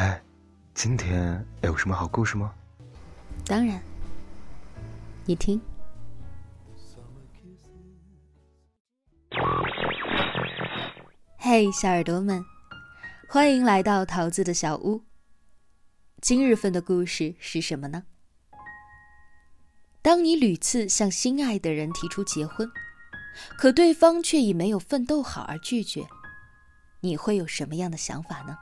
哎，今天有什么好故事吗？当然，你听。嘿，小耳朵们，欢迎来到桃子的小屋。今日份的故事是什么呢？当你屡次向心爱的人提出结婚，可对方却以没有奋斗好而拒绝，你会有什么样的想法呢？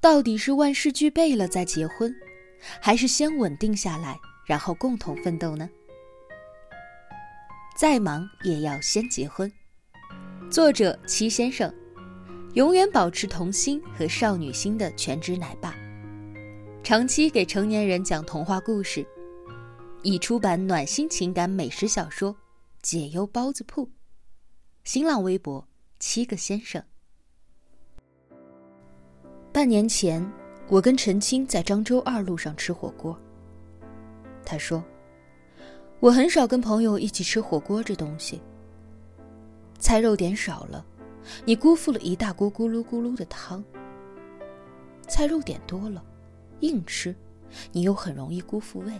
到底是万事俱备了再结婚，还是先稳定下来，然后共同奋斗呢？再忙也要先结婚。作者七先生，永远保持童心和少女心的全职奶爸，长期给成年人讲童话故事，已出版暖心情感美食小说《解忧包子铺》。新浪微博七个先生。半年前，我跟陈青在漳州二路上吃火锅。他说：“我很少跟朋友一起吃火锅这东西。”菜肉点少了，你辜负了一大锅咕噜咕噜的汤；菜肉点多了，硬吃，你又很容易辜负胃。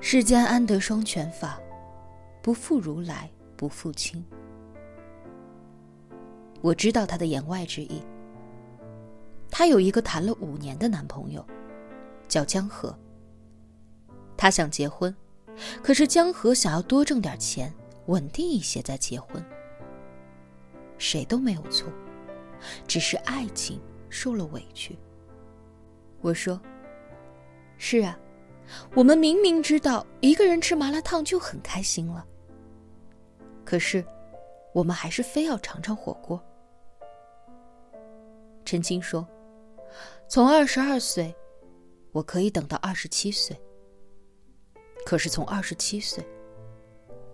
世间安得双全法，不负如来不负卿。我知道他的言外之意。她有一个谈了五年的男朋友，叫江河。她想结婚，可是江河想要多挣点钱。稳定一些再结婚，谁都没有错，只是爱情受了委屈。我说：“是啊，我们明明知道一个人吃麻辣烫就很开心了，可是我们还是非要尝尝火锅。”陈青说：“从二十二岁，我可以等到二十七岁，可是从二十七岁。”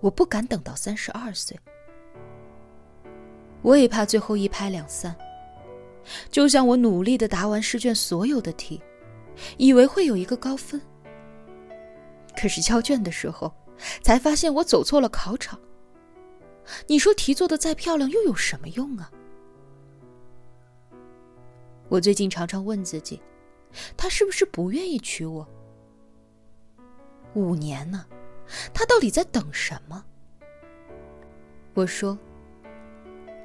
我不敢等到三十二岁，我也怕最后一拍两散。就像我努力的答完试卷所有的题，以为会有一个高分，可是交卷的时候，才发现我走错了考场。你说题做的再漂亮又有什么用啊？我最近常常问自己，他是不是不愿意娶我？五年呢？他到底在等什么？我说，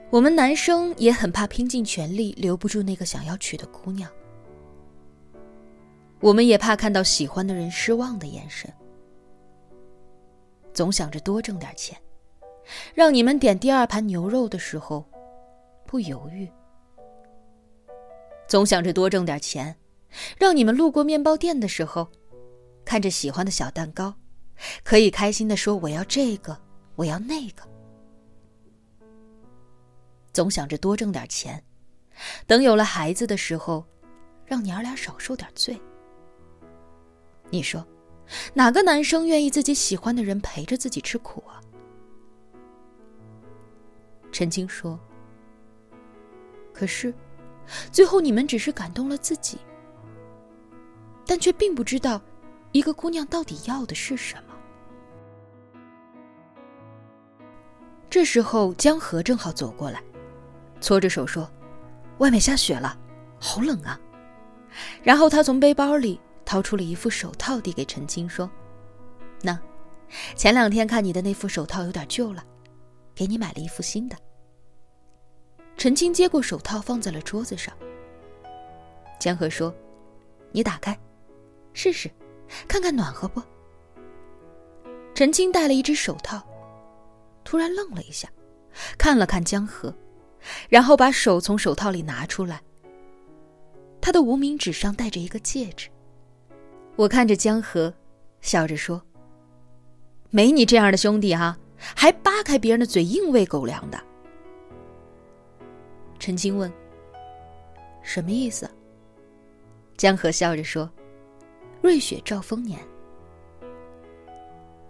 我们男生也很怕拼尽全力留不住那个想要娶的姑娘，我们也怕看到喜欢的人失望的眼神，总想着多挣点钱，让你们点第二盘牛肉的时候不犹豫，总想着多挣点钱，让你们路过面包店的时候，看着喜欢的小蛋糕。可以开心的说：“我要这个，我要那个。”总想着多挣点钱，等有了孩子的时候，让娘俩少受点罪。你说，哪个男生愿意自己喜欢的人陪着自己吃苦啊？陈青说：“可是，最后你们只是感动了自己，但却并不知道。”一个姑娘到底要的是什么？这时候，江河正好走过来，搓着手说：“外面下雪了，好冷啊。”然后他从背包里掏出了一副手套，递给陈青说：“那，前两天看你的那副手套有点旧了，给你买了一副新的。”陈青接过手套，放在了桌子上。江河说：“你打开，试试。”看看暖和不？陈青戴了一只手套，突然愣了一下，看了看江河，然后把手从手套里拿出来。他的无名指上戴着一个戒指。我看着江河，笑着说：“没你这样的兄弟哈，还扒开别人的嘴硬喂狗粮的。”陈青问：“什么意思？”江河笑着说。瑞雪兆丰年，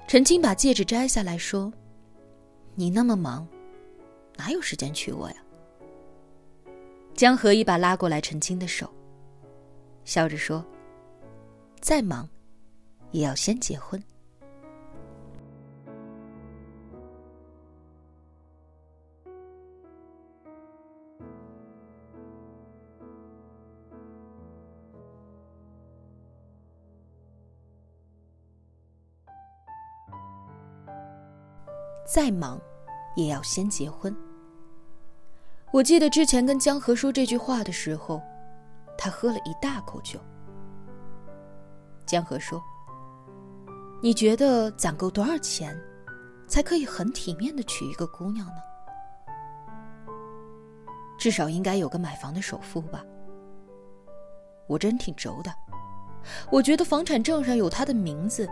陈青把戒指摘下来说：“你那么忙，哪有时间娶我呀？”江河一把拉过来陈青的手，笑着说：“再忙，也要先结婚。”再忙，也要先结婚。我记得之前跟江河说这句话的时候，他喝了一大口酒。江河说：“你觉得攒够多少钱，才可以很体面的娶一个姑娘呢？至少应该有个买房的首付吧。”我真挺轴的，我觉得房产证上有他的名字，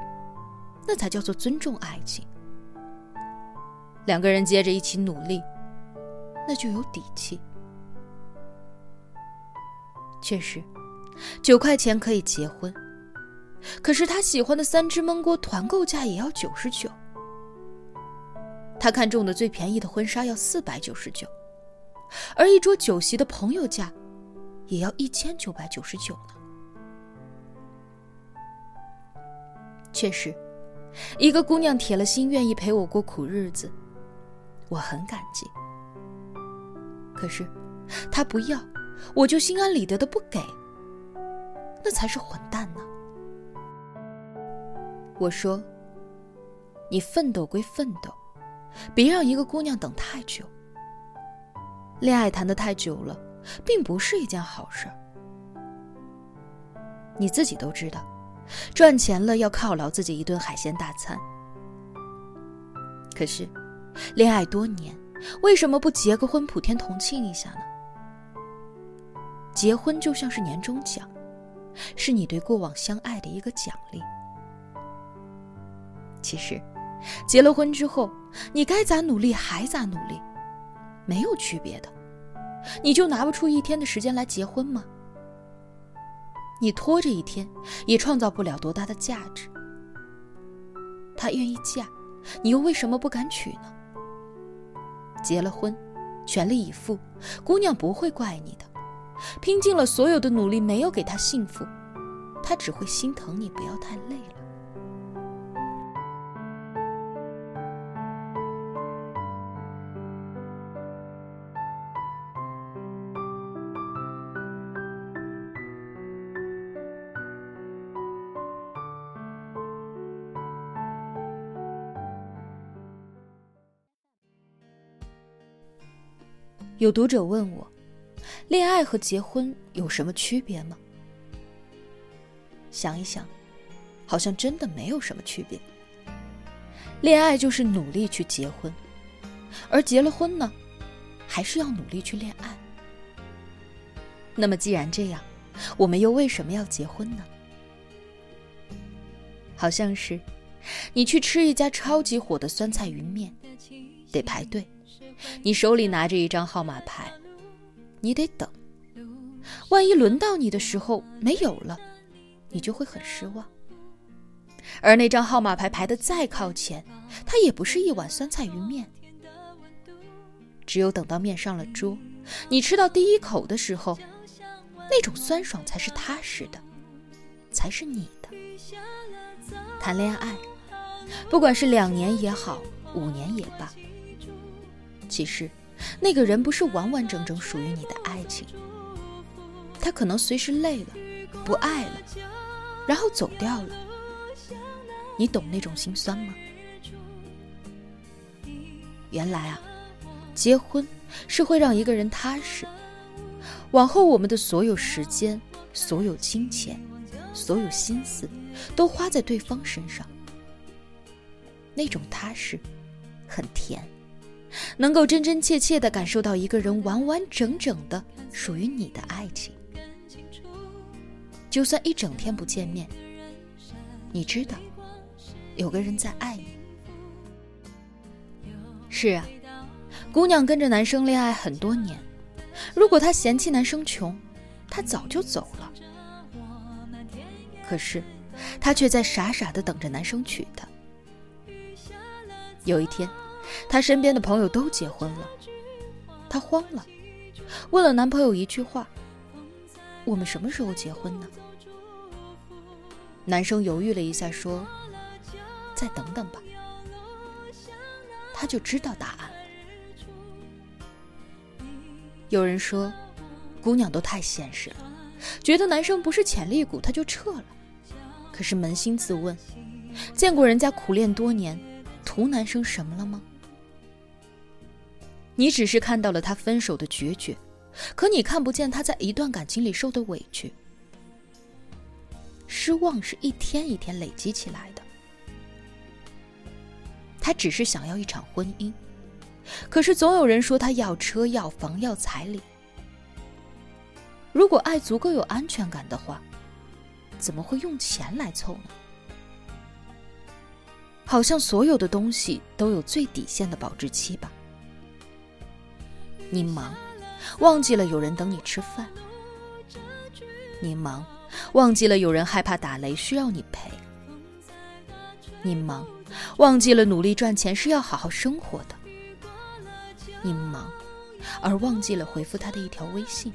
那才叫做尊重爱情。两个人接着一起努力。那就有底气。确实，九块钱可以结婚，可是他喜欢的三只焖锅团购价也要九十九，他看中的最便宜的婚纱要四百九十九，而一桌酒席的朋友价也要一千九百九十九呢。确实，一个姑娘铁了心愿意陪我过苦日子，我很感激。可是，他不要，我就心安理得的不给，那才是混蛋呢。我说：“你奋斗归奋斗，别让一个姑娘等太久。恋爱谈的太久了，并不是一件好事。你自己都知道，赚钱了要犒劳自己一顿海鲜大餐。可是，恋爱多年。”为什么不结个婚，普天同庆一下呢？结婚就像是年终奖，是你对过往相爱的一个奖励。其实，结了婚之后，你该咋努力还咋努力，没有区别的。你就拿不出一天的时间来结婚吗？你拖着一天，也创造不了多大的价值。他愿意嫁，你又为什么不敢娶呢？结了婚，全力以赴，姑娘不会怪你的。拼尽了所有的努力，没有给她幸福，她只会心疼你不要太累有读者问我，恋爱和结婚有什么区别吗？想一想，好像真的没有什么区别。恋爱就是努力去结婚，而结了婚呢，还是要努力去恋爱。那么既然这样，我们又为什么要结婚呢？好像是，你去吃一家超级火的酸菜鱼面，得排队。你手里拿着一张号码牌，你得等。万一轮到你的时候没有了，你就会很失望。而那张号码牌排的再靠前，它也不是一碗酸菜鱼面。只有等到面上了桌，你吃到第一口的时候，那种酸爽才是踏实的，才是你的。谈恋爱，不管是两年也好，五年也罢。其实，那个人不是完完整整属于你的爱情，他可能随时累了，不爱了，然后走掉了。你懂那种心酸吗？原来啊，结婚是会让一个人踏实，往后我们的所有时间、所有金钱、所有心思，都花在对方身上。那种踏实，很甜。能够真真切切的感受到一个人完完整整的属于你的爱情，就算一整天不见面，你知道有个人在爱你。是啊，姑娘跟着男生恋爱很多年，如果她嫌弃男生穷，她早就走了。可是，她却在傻傻的等着男生娶她。有一天。她身边的朋友都结婚了，她慌了，问了男朋友一句话：“我们什么时候结婚呢？”男生犹豫了一下，说：“再等等吧。”他就知道答案了。有人说，姑娘都太现实了，觉得男生不是潜力股，他就撤了。可是扪心自问，见过人家苦练多年，图男生什么了吗？你只是看到了他分手的决绝，可你看不见他在一段感情里受的委屈。失望是一天一天累积起来的。他只是想要一场婚姻，可是总有人说他要车要房要彩礼。如果爱足够有安全感的话，怎么会用钱来凑呢？好像所有的东西都有最底线的保质期吧。你忙，忘记了有人等你吃饭；你忙，忘记了有人害怕打雷需要你陪；你忙，忘记了努力赚钱是要好好生活的；你忙，而忘记了回复他的一条微信。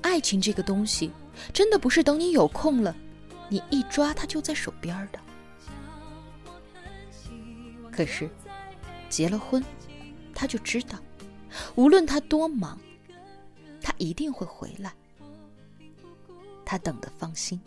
爱情这个东西，真的不是等你有空了，你一抓它就在手边的。可是，结了婚，他就知道，无论他多忙，他一定会回来。他等的放心。